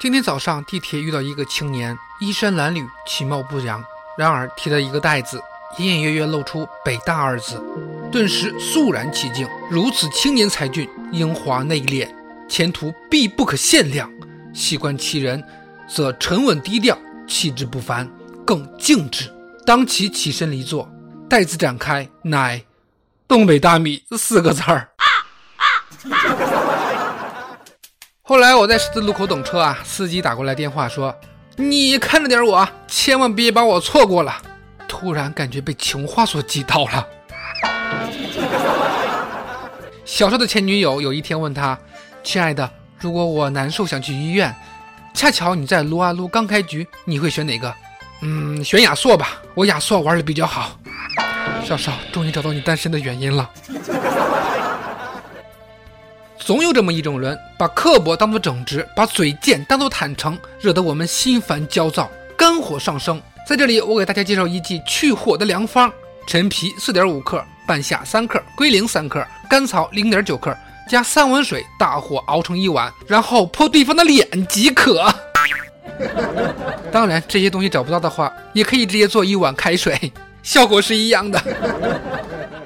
今天早上地铁遇到一个青年，衣衫褴褛，其貌不扬，然而提了一个袋子，隐隐约约露出“北大”二字，顿时肃然起敬。如此青年才俊，英华内敛，前途必不可限量。细观其人，则沉稳低调，气质不凡，更静止。当其起身离座。袋子展开，乃“东北大米”四个字儿。后来我在十字路口等车啊，司机打过来电话说：“你看着点我，千万别把我错过了。”突然感觉被情话所击倒了。小邵的前女友有一天问他：“亲爱的，如果我难受想去医院，恰巧你在撸啊撸刚开局，你会选哪个？”嗯，选亚瑟吧，我亚瑟玩的比较好。少少，终于找到你单身的原因了。总有这么一种人，把刻薄当做正直，把嘴贱当做坦诚，惹得我们心烦焦躁，肝火上升。在这里，我给大家介绍一剂去火的良方：陈皮四点五克，半夏三克，龟苓三克，甘草零点九克，加三碗水，大火熬成一碗，然后泼对方的脸即可。当然，这些东西找不到的话，也可以直接做一碗开水，效果是一样的。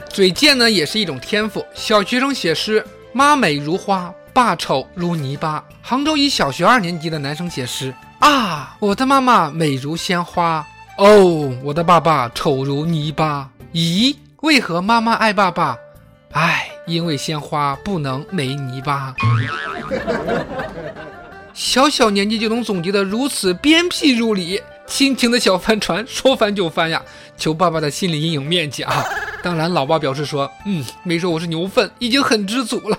嘴贱呢，也是一种天赋。小学生写诗：妈美如花，爸丑如泥巴。杭州一小学二年级的男生写诗：啊，我的妈妈美如鲜花，哦，我的爸爸丑如泥巴。咦，为何妈妈爱爸爸？唉，因为鲜花不能没泥巴。小小年纪就能总结的如此鞭辟入里，亲情的小帆船说翻就翻呀！求爸爸的心理阴影面积啊！当然，老爸表示说，嗯，没说我是牛粪，已经很知足了。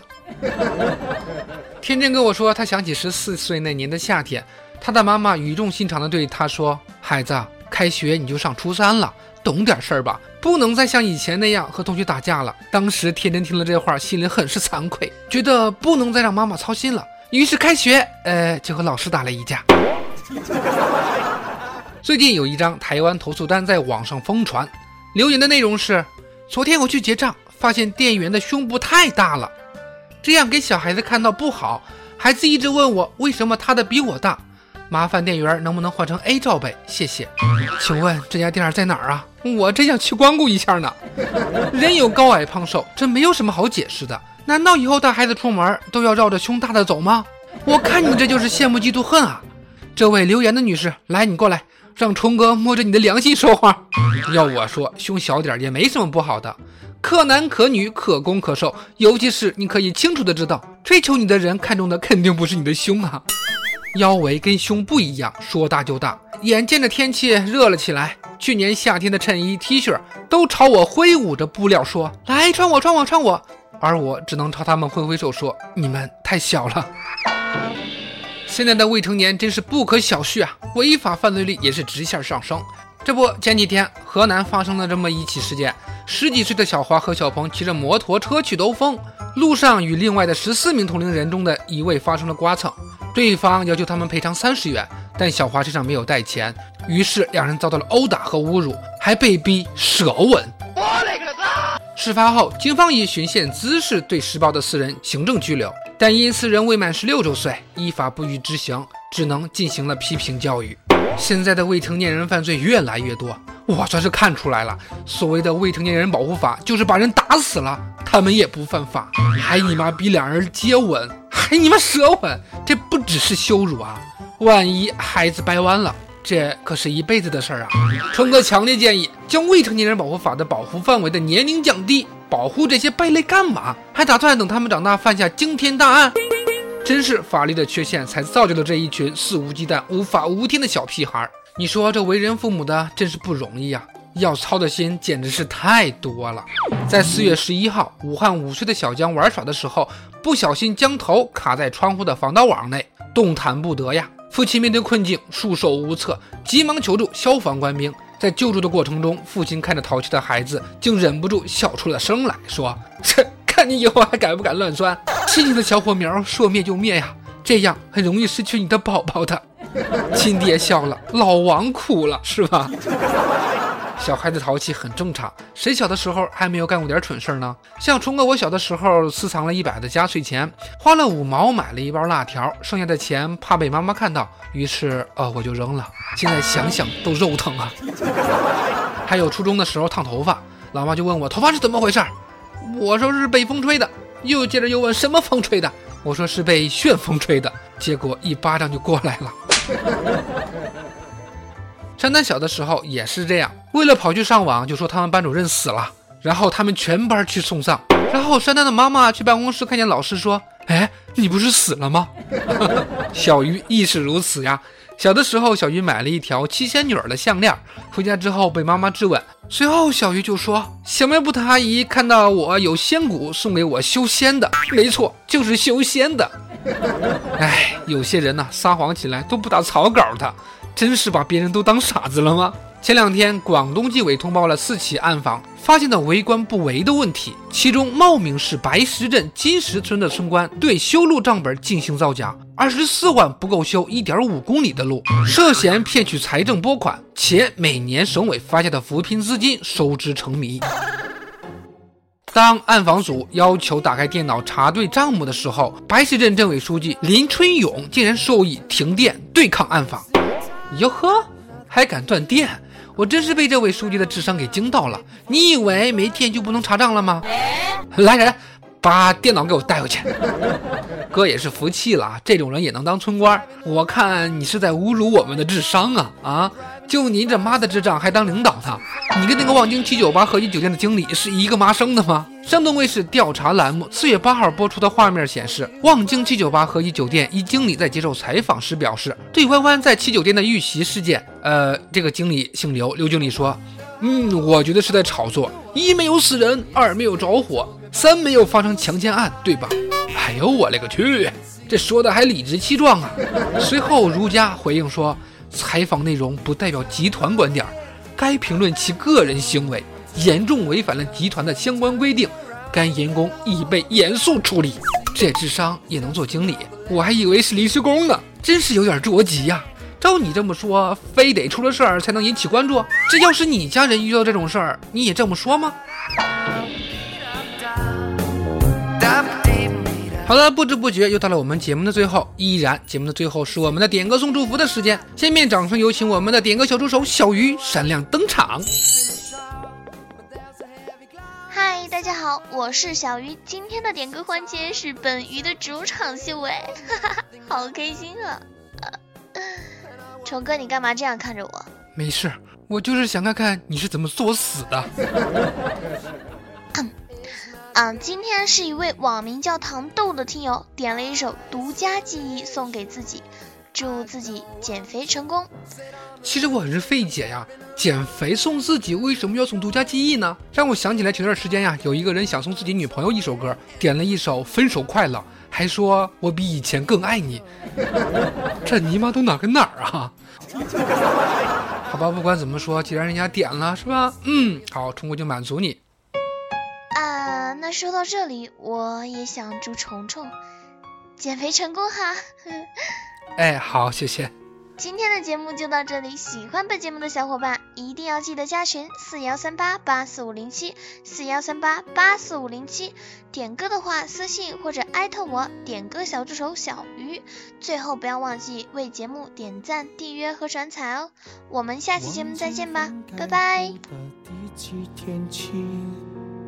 天真跟我说，他想起十四岁那年的夏天，他的妈妈语重心长的对他说：“孩子，开学你就上初三了，懂点事儿吧，不能再像以前那样和同学打架了。”当时天真听了这话，心里很是惭愧，觉得不能再让妈妈操心了。于是开学，呃，就和老师打了一架。最近有一张台湾投诉单在网上疯传，留言的内容是：昨天我去结账，发现店员的胸部太大了，这样给小孩子看到不好。孩子一直问我为什么他的比我大，麻烦店员能不能换成 A 罩杯，谢谢。请问这家店在哪儿啊？我真想去光顾一下呢。人有高矮胖瘦，这没有什么好解释的。难道以后带孩子出门都要绕着胸大的走吗？我看你这就是羡慕嫉妒恨啊！这位留言的女士，来，你过来，让冲哥摸着你的良心说话。要我说，胸小点也没什么不好的，可男可女，可攻可受。尤其是你可以清楚的知道，追求你的人看中的肯定不是你的胸啊，腰围跟胸不一样，说大就大。眼见着天气热了起来，去年夏天的衬衣、T 恤都朝我挥舞着布料说：“来，穿我，穿我，穿我。”而我只能朝他们挥挥手说：“你们太小了。”现在的未成年真是不可小觑啊！违法犯罪率也是直线上升。这不，前几天河南发生了这么一起事件：十几岁的小华和小鹏骑着摩托车去兜风，路上与另外的十四名同龄人中的一位发生了刮蹭，对方要求他们赔偿三十元，但小华身上没有带钱，于是两人遭到了殴打和侮辱，还被逼舌吻。我勒个事发后，警方以寻衅滋事对施暴的四人行政拘留，但因四人未满十六周岁，依法不予执行，只能进行了批评教育。现在的未成年人犯罪越来越多，我算是看出来了。所谓的未成年人保护法，就是把人打死了，他们也不犯法，还你妈逼两人接吻，还你妈舌吻，这不只是羞辱啊！万一孩子掰弯了，这可是一辈子的事儿啊！春哥强烈建议将未成年人保护法的保护范围的年龄降低，保护这些败类干嘛？还打算等他们长大犯下惊天大案？真是法律的缺陷，才造就了这一群肆无忌惮、无法无天的小屁孩。你说这为人父母的真是不容易啊，要操的心简直是太多了。在四月十一号，武汉五岁的小江玩耍的时候，不小心将头卡在窗户的防盗网内，动弹不得呀。父亲面对困境，束手无策，急忙求助消防官兵。在救助的过程中，父亲看着淘气的孩子，竟忍不住笑出了声来说：“ 这。”看你以后还敢不敢乱钻？亲情的小火苗说灭就灭呀，这样很容易失去你的宝宝的。亲爹笑了，老王哭了，是吧？小孩子淘气很正常，谁小的时候还没有干过点蠢事儿呢？像冲哥，我小的时候私藏了一百的压岁钱，花了五毛买了一包辣条，剩下的钱怕被妈妈看到，于是呃我就扔了。现在想想都肉疼啊。还有初中的时候烫头发，老妈就问我头发是怎么回事儿。我说是被风吹的，又接着又问什么风吹的，我说是被旋风吹的，结果一巴掌就过来了。山丹小的时候也是这样，为了跑去上网，就说他们班主任死了，然后他们全班去送葬，然后山丹的妈妈去办公室看见老师说：“哎，你不是死了吗？” 小鱼亦是如此呀。小的时候，小鱼买了一条七仙女的项链，回家之后被妈妈质问。随后，小鱼就说：“小卖部的阿姨看到我有仙骨，送给我修仙的。没错，就是修仙的。”哎，有些人呢，撒谎起来都不打草稿的，真是把别人都当傻子了吗？前两天，广东纪委通报了四起暗访发现的为官不为的问题，其中茂名市白石镇金石村的村官对修路账本进行造假，二十四万不够修一点五公里的路，涉嫌骗取财政拨款，且每年省委发下的扶贫资金收支成谜。当暗访组要求打开电脑查对账目的时候，白石镇镇委书记林春勇竟然授意停电对抗暗访。哟呵，还敢断电？我真是被这位书记的智商给惊到了！你以为没电就不能查账了吗？来人，把电脑给我带回去！哥也是服气了，这种人也能当村官？我看你是在侮辱我们的智商啊！啊，就您这妈的智障还当领导呢？你跟那个望京七九八合一酒店的经理是一个妈生的吗？山东卫视调查栏目四月八号播出的画面显示，望京七九八合一酒店一经理在接受采访时表示，对弯弯在七酒店的遇袭事件，呃，这个经理姓刘，刘经理说，嗯，我觉得是在炒作，一没有死人，二没有着火，三没有发生强奸案，对吧？哎呦，我勒个去，这说的还理直气壮啊！随后，如家回应说，采访内容不代表集团观点。该评论其个人行为严重违反了集团的相关规定，该员工已被严肃处理。这智商也能做经理？我还以为是临时工呢，真是有点着急呀！照你这么说，非得出了事儿才能引起关注？这要是你家人遇到这种事儿，你也这么说吗？好了，不知不觉又到了我们节目的最后，依然节目的最后是我们的点歌送祝福的时间。下面掌声有请我们的点歌小助手小鱼闪亮登场。嗨，大家好，我是小鱼，今天的点歌环节是本鱼的主场秀哎，哈哈，好开心啊！虫哥，你干嘛这样看着我？没事，我就是想看看你是怎么作死的。嗯，今天是一位网名叫糖豆的听友点了一首《独家记忆》送给自己，祝自己减肥成功。其实我很是费解呀，减肥送自己为什么要送《独家记忆》呢？让我想起来前段时间呀，有一个人想送自己女朋友一首歌，点了一首《分手快乐》，还说我比以前更爱你。这尼玛都哪跟哪儿啊？好吧，不管怎么说，既然人家点了，是吧？嗯，好，冲过就满足你。那说到这里，我也想祝虫虫减肥成功哈。哎，好，谢谢。今天的节目就到这里，喜欢本节目的小伙伴一定要记得加群四幺三八八四五零七四幺三八八四五零七，点歌的话私信或者艾特我点歌小助手小鱼。最后不要忘记为节目点赞、订阅和转采哦。我们下期节目再见吧，拜拜。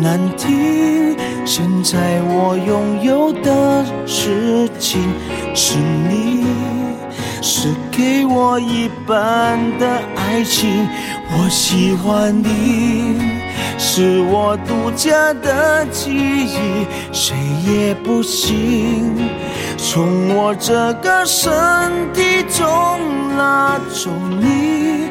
难题，现在我拥有的事情是你。是给我一半的爱情，我喜欢你，是我独家的记忆，谁也不行从我这个身体中拉走你，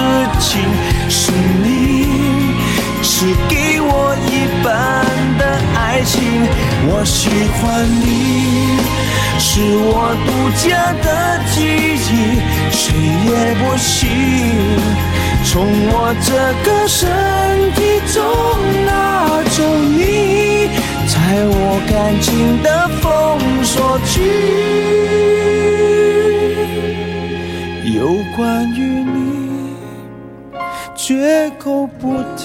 事情是你，是给我一半的爱情。我喜欢你，是我独家的记忆，谁也不行从我这个身体中拿走你，在我感情的封锁区，有关于你。绝口不提，